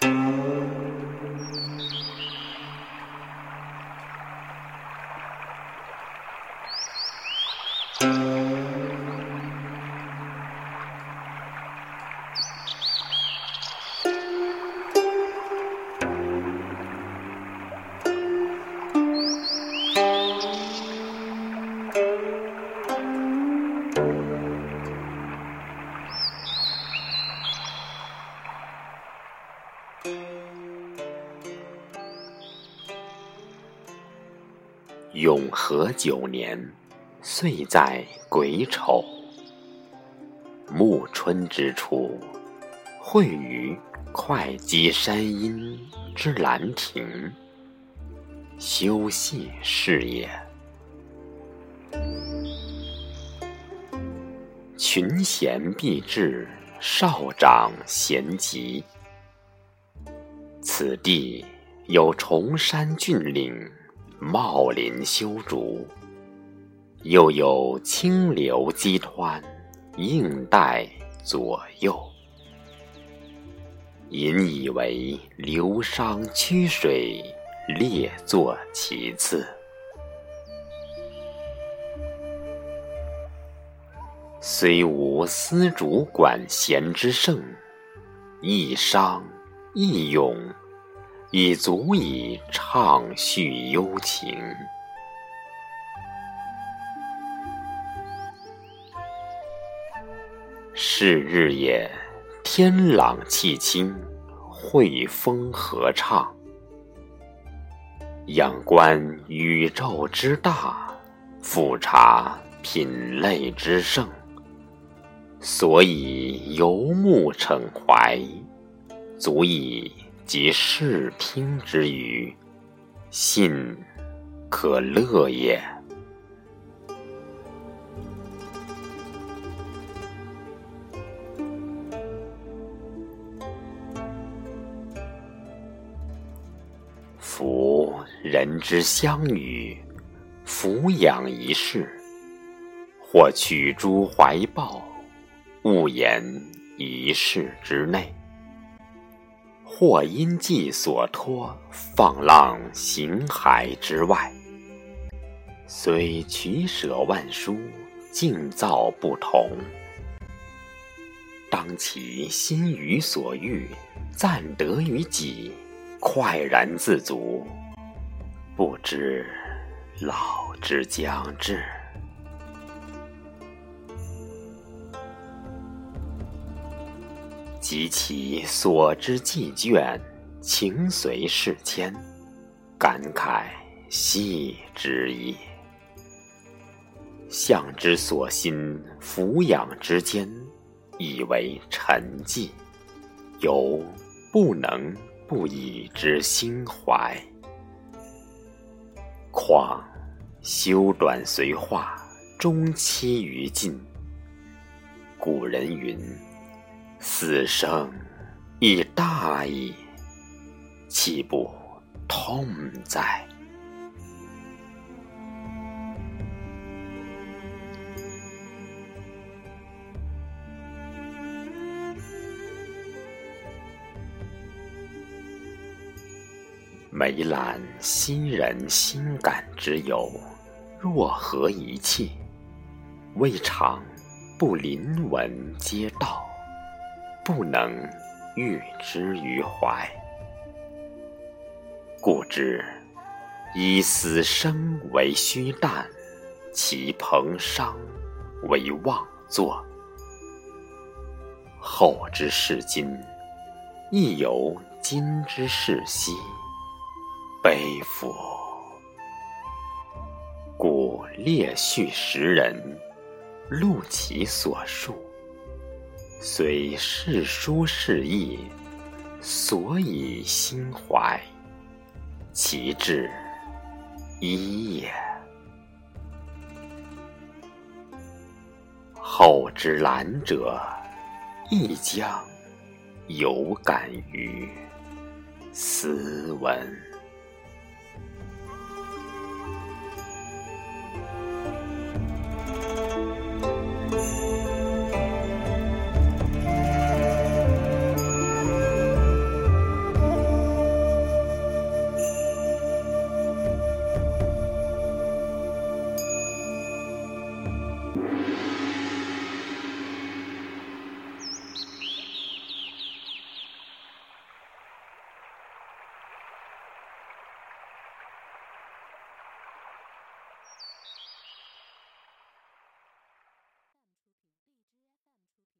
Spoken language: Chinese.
thank you. 永和九年，岁在癸丑，暮春之初，会于会稽山阴之兰亭，修禊事也。群贤毕至，少长咸集。此地有崇山峻岭。茂林修竹，又有清流激湍，映带左右。引以为流觞曲水，列坐其次。虽无丝竹管弦之盛，一觞一咏。已足以畅叙幽情。是日也，天朗气清，惠风和畅。仰观宇宙之大，俯察品类之盛，所以游目骋怀，足以。及视听之余，信可乐也。夫人之相与，抚养一世，或取诸怀抱，勿言一室之内。或因寄所托，放浪形骸之外。虽取舍万殊，境造不同。当其心于所欲，暂得于己，快然自足，不知老之将至。及其所之既倦，情随事迁，感慨系之矣。向之所心俯仰之间，以为沉寂，犹不能不以之心怀。况修短随化，终期于尽。古人云。死生亦大矣，岂不痛哉？梅兰欣人心感之由，若何一气？未尝不临文皆道。不能喻之于怀，故知以死生为虚诞，其彭殇为妄作。后之视今，亦犹今之视昔，悲夫！故列叙时人，录其所述。虽是书是义，所以心怀，其志一也。后之览者，亦将有感于斯文。